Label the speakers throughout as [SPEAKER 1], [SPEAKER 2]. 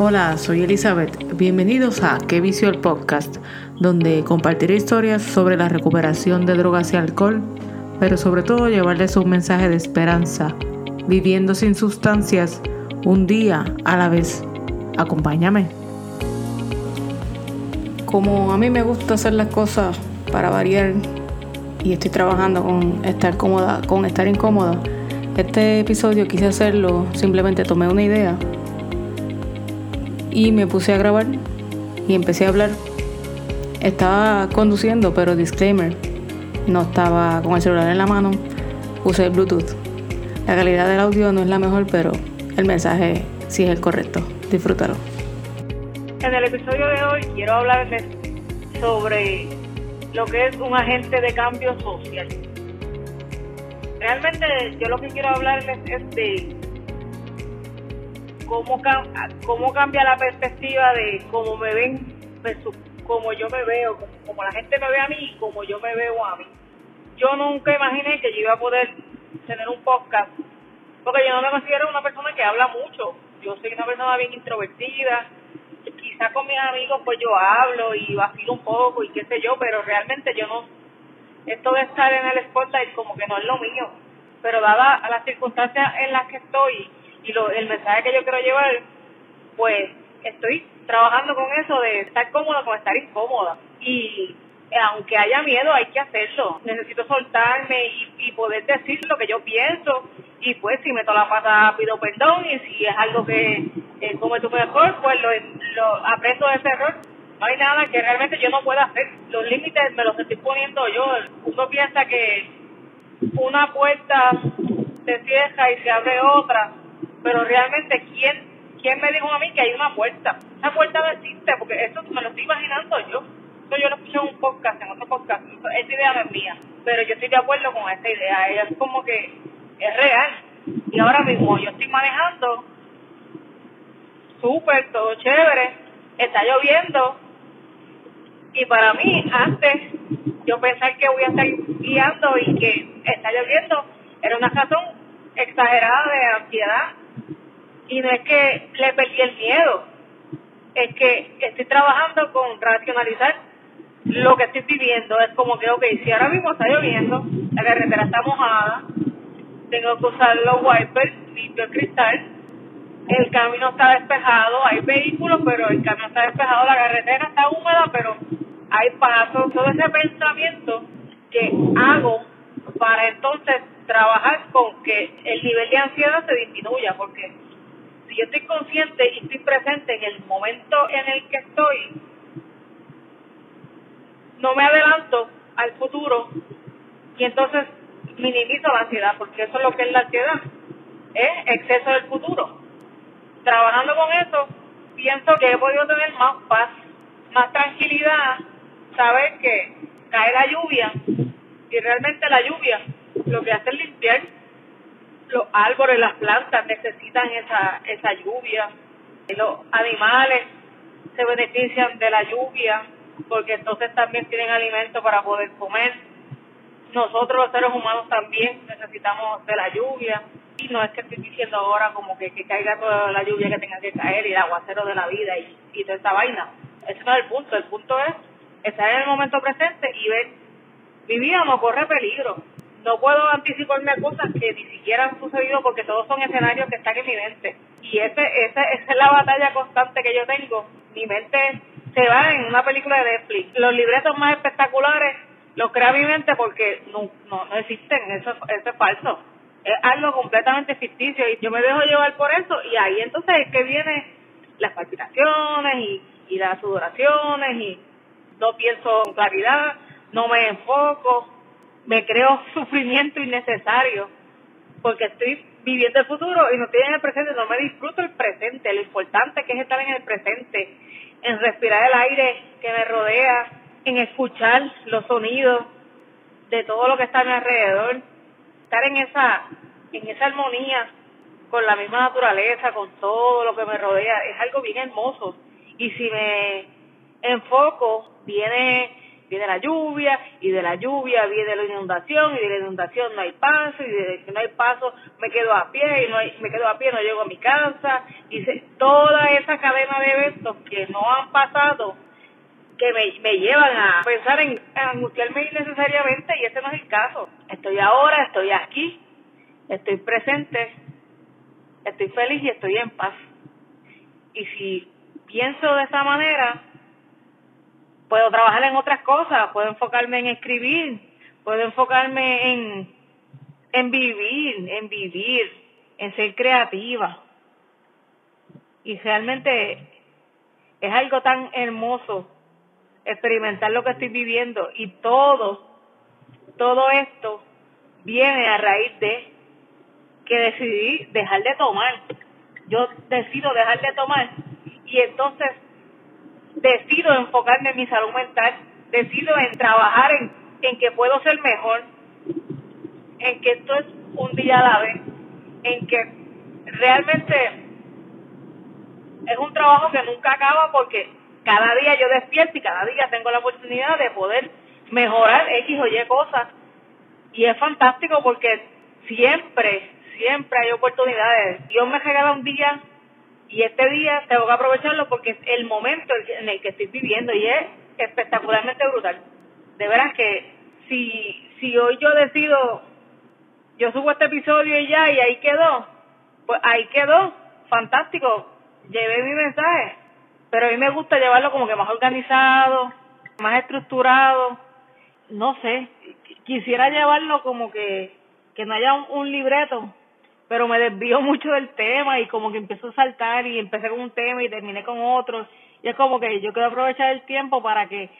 [SPEAKER 1] Hola, soy Elizabeth. Bienvenidos a Qué Vicio el Podcast, donde compartiré historias sobre la recuperación de drogas y alcohol, pero sobre todo llevarles un mensaje de esperanza, viviendo sin sustancias, un día a la vez. Acompáñame. Como a mí me gusta hacer las cosas para variar y estoy trabajando con estar cómoda, con estar incómoda, este episodio quise hacerlo, simplemente tomé una idea y me puse a grabar y empecé a hablar. Estaba conduciendo, pero disclaimer, no estaba con el celular en la mano, usé el Bluetooth. La calidad del audio no es la mejor, pero el mensaje sí es el correcto. Disfrútalo.
[SPEAKER 2] En el episodio de hoy quiero hablarles sobre lo que es un agente de cambio social. Realmente yo lo que quiero hablarles es de cómo, cómo cambia la perspectiva de cómo me ven cómo yo me veo, como la gente me ve a mí y cómo yo me veo a mí. Yo nunca imaginé que yo iba a poder tener un podcast, porque yo no me considero una persona que habla mucho. Yo soy una persona bien introvertida. Quizás con mis amigos pues yo hablo y vacilo un poco y qué sé yo, pero realmente yo no... Esto de estar en el spotlight como que no es lo mío. Pero dada las circunstancias en las que estoy, y lo, el mensaje que yo quiero llevar, pues estoy trabajando con eso de estar cómoda con estar incómoda. Y aunque haya miedo, hay que hacerlo. Necesito soltarme y, poder decir lo que yo pienso. Y pues si meto la pata, pido perdón. Y si es algo que eh, tu mejor, pues lo, lo aprecio de ese error. No hay nada que realmente yo no pueda hacer. Los límites me los estoy poniendo yo. Uno piensa que una puerta se cierra y se abre otra pero realmente, ¿quién, ¿quién me dijo a mí que hay una puerta? Esa puerta no existe, porque eso me lo estoy imaginando yo. Eso yo lo escuché en un podcast, en otro podcast. Esa idea no es mía, pero yo estoy de acuerdo con esa idea. Es como que es real. Y ahora mismo yo estoy manejando súper, todo chévere, está lloviendo. Y para mí, antes, yo pensar que voy a estar guiando y que está lloviendo, era una razón exagerada de ansiedad y no es que le perdí el miedo, es que estoy trabajando con racionalizar lo que estoy viviendo. Es como que, ok, si ahora mismo está lloviendo, la carretera está mojada, tengo que usar los wipers, limpio el cristal, el camino está despejado, hay vehículos, pero el camino está despejado, la carretera está húmeda, pero hay pasos, todo ese pensamiento que hago para entonces trabajar con que el nivel de ansiedad se disminuya, porque yo estoy consciente y estoy presente en el momento en el que estoy, no me adelanto al futuro y entonces minimizo la ansiedad, porque eso es lo que es la ansiedad, es exceso del futuro. Trabajando con eso, pienso que he podido tener más paz, más tranquilidad, saber que cae la lluvia y realmente la lluvia lo que hace es limpiar los árboles, las plantas necesitan esa, esa lluvia. Los animales se benefician de la lluvia porque entonces también tienen alimento para poder comer. Nosotros los seres humanos también necesitamos de la lluvia. Y no es que estoy diciendo ahora como que, que caiga toda la lluvia que tenga que caer y el aguacero de la vida y, toda esa vaina. Ese no es el punto. El punto es estar en el momento presente y ver, no corre peligro no puedo anticiparme a cosas que ni siquiera han sucedido porque todos son escenarios que están en mi mente. Y ese, ese, esa es la batalla constante que yo tengo. Mi mente se va en una película de Netflix. Los libretos más espectaculares los crea mi mente porque no, no, no existen, eso, eso es falso. Es algo completamente ficticio y yo me dejo llevar por eso y ahí entonces es que vienen las palpitaciones y, y las sudoraciones y no pienso con claridad, no me enfoco, me creo sufrimiento innecesario porque estoy viviendo el futuro y no estoy en el presente, no me disfruto el presente, lo importante que es estar en el presente, en respirar el aire que me rodea, en escuchar los sonidos de todo lo que está a mi alrededor, estar en esa, en esa armonía con la misma naturaleza, con todo lo que me rodea, es algo bien hermoso. Y si me enfoco, viene viene la lluvia y de la lluvia viene la inundación y de la inundación no hay paso y de que no hay paso me quedo a pie y no hay, me quedo a pie no llego a mi casa y se, toda esa cadena de eventos que no han pasado que me, me llevan a pensar en angustiarme innecesariamente y ese no es el caso. Estoy ahora, estoy aquí, estoy presente, estoy feliz y estoy en paz. Y si pienso de esa manera, puedo trabajar en otras cosas, puedo enfocarme en escribir, puedo enfocarme en, en vivir, en vivir, en ser creativa. Y realmente es algo tan hermoso experimentar lo que estoy viviendo y todo, todo esto viene a raíz de que decidí dejar de tomar. Yo decido dejar de tomar y entonces decido enfocarme en mi salud mental, decido en trabajar en, en que puedo ser mejor, en que esto es un día a la vez, en que realmente es un trabajo que nunca acaba porque cada día yo despierto y cada día tengo la oportunidad de poder mejorar X o Y cosas. Y es fantástico porque siempre, siempre hay oportunidades. Dios me regala un día y este día tengo que aprovecharlo porque es el momento en el que estoy viviendo y es espectacularmente brutal. De veras que si, si hoy yo decido, yo subo este episodio y ya, y ahí quedó, pues ahí quedó, fantástico, llevé mi mensaje pero a mí me gusta llevarlo como que más organizado, más estructurado, no sé, quisiera llevarlo como que, que no haya un, libreto, pero me desvío mucho del tema y como que empiezo a saltar y empecé con un tema y terminé con otro, y es como que yo quiero aprovechar el tiempo para que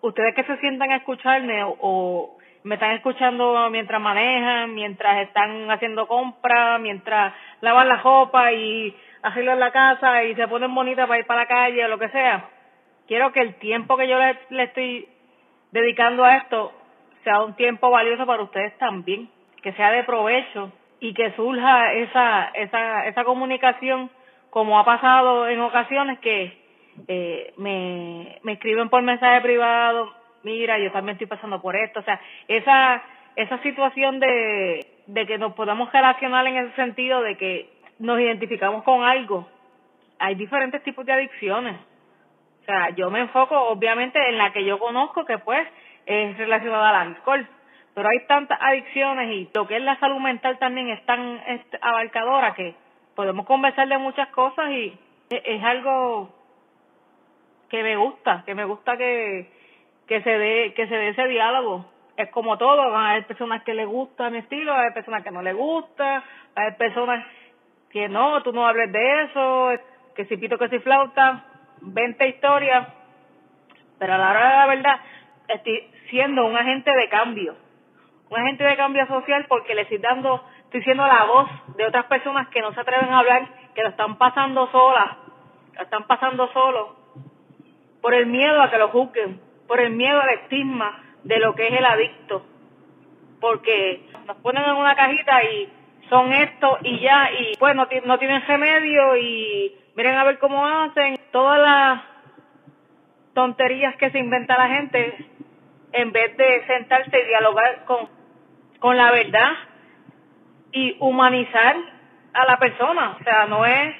[SPEAKER 2] ustedes que se sientan a escucharme o, me están escuchando mientras manejan, mientras están haciendo compras, mientras lavan la ropa y en la casa y se ponen bonitas para ir para la calle o lo que sea. Quiero que el tiempo que yo le, le estoy dedicando a esto sea un tiempo valioso para ustedes también, que sea de provecho y que surja esa, esa, esa comunicación como ha pasado en ocasiones que eh, me, me escriben por mensaje privado, mira, yo también estoy pasando por esto, o sea, esa, esa situación de, de que nos podamos relacionar en ese sentido de que nos identificamos con algo. Hay diferentes tipos de adicciones. O sea, yo me enfoco obviamente en la que yo conozco que pues es relacionada al alcohol, pero hay tantas adicciones y lo que es la salud mental también es tan abarcadora que podemos conversar de muchas cosas y e, es algo que me gusta, que me gusta que, que se dé que se dé ese diálogo. Es como todo, van a haber personas que les gusta mi estilo, hay personas que no les gusta, hay personas que no, tú no hables de eso, que si pito, que si flauta, 20 historias, pero a la hora de la verdad estoy siendo un agente de cambio, un agente de cambio social porque le estoy dando, estoy siendo la voz de otras personas que no se atreven a hablar, que lo están pasando solas, lo están pasando solos, por el miedo a que lo juzguen, por el miedo al estigma de lo que es el adicto, porque nos ponen en una cajita y son esto y ya, y pues no tienen remedio y miren a ver cómo hacen. Todas las tonterías que se inventa la gente, en vez de sentarse y dialogar con, con la verdad y humanizar a la persona. O sea, no es,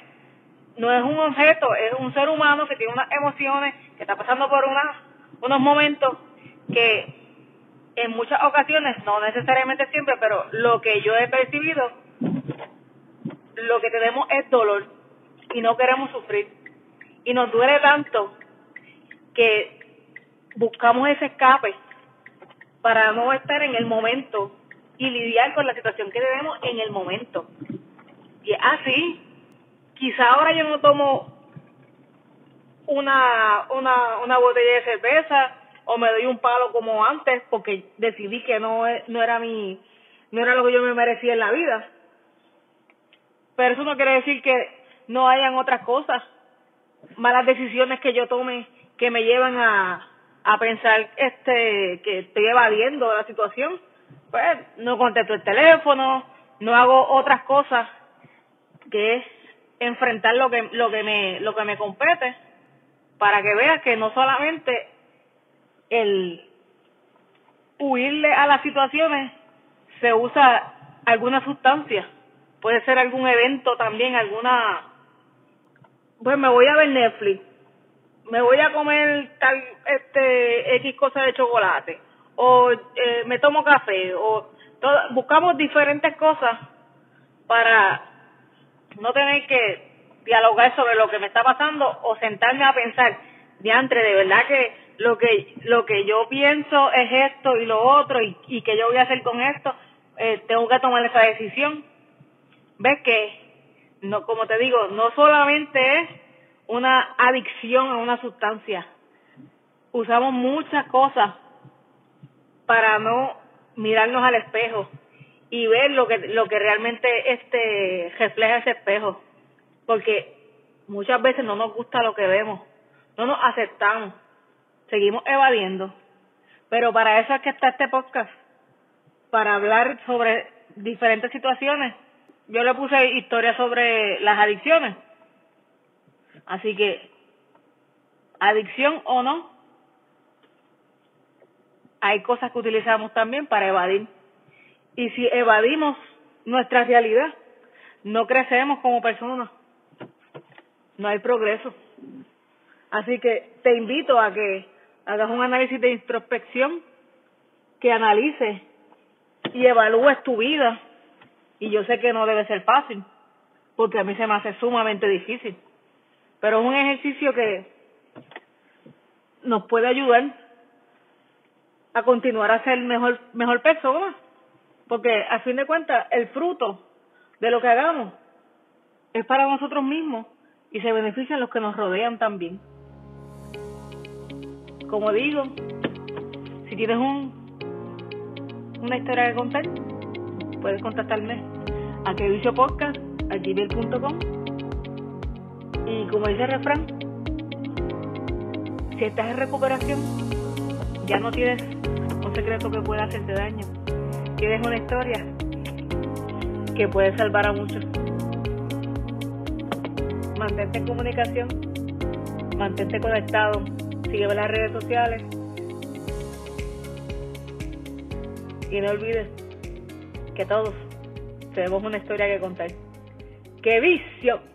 [SPEAKER 2] no es un objeto, es un ser humano que tiene unas emociones, que está pasando por una, unos momentos que en muchas ocasiones, no necesariamente siempre, pero lo que yo he percibido, lo que tenemos es dolor y no queremos sufrir. Y nos duele tanto que buscamos ese escape para no estar en el momento y lidiar con la situación que tenemos en el momento. Y así, quizá ahora yo no tomo una, una, una botella de cerveza o me doy un palo como antes porque decidí que no, no era mi, no era lo que yo me merecía en la vida. Pero eso no quiere decir que no hayan otras cosas, malas decisiones que yo tome que me llevan a, a pensar este que estoy evadiendo la situación. Pues no contesto el teléfono, no hago otras cosas que enfrentar lo que lo que me lo que me compete para que veas que no solamente el huirle a las situaciones se usa alguna sustancia, puede ser algún evento también, alguna pues me voy a ver Netflix, me voy a comer tal, este, X cosa de chocolate, o eh, me tomo café, o buscamos diferentes cosas para no tener que dialogar sobre lo que me está pasando o sentarme a pensar, diantre, de verdad que lo que lo que yo pienso es esto y lo otro y, y que yo voy a hacer con esto, eh, tengo que tomar esa decisión. ¿Ves que no como te digo, no solamente es una adicción a una sustancia. Usamos muchas cosas para no mirarnos al espejo y ver lo que lo que realmente este refleja ese espejo. Porque muchas veces no nos gusta lo que vemos no nos aceptamos seguimos evadiendo. Pero para eso es que está este podcast para hablar sobre diferentes situaciones. Yo le puse historia sobre las adicciones así que adicción o no hay cosas que utilizamos también para evadir. Y si evadimos nuestra realidad, no crecemos como personas. No hay progreso. Así que te invito a que hagas un análisis de introspección, que analices y evalúes tu vida. Y yo sé que no debe ser fácil, porque a mí se me hace sumamente difícil. Pero es un ejercicio que nos puede ayudar a continuar a ser mejor, mejor persona. Porque a fin de cuentas, el fruto de lo que hagamos es para nosotros mismos y se benefician los que nos rodean también. Como digo, si tienes un, una historia que contar, puedes contactarme a queviciopodcast.com y como dice el refrán, si estás en recuperación, ya no tienes secreto que pueda hacerte daño. Tienes una historia que puede salvar a muchos. Mantente en comunicación, mantente conectado, sigue las redes sociales y no olvides que todos tenemos una historia que contar. ¡Qué vicio!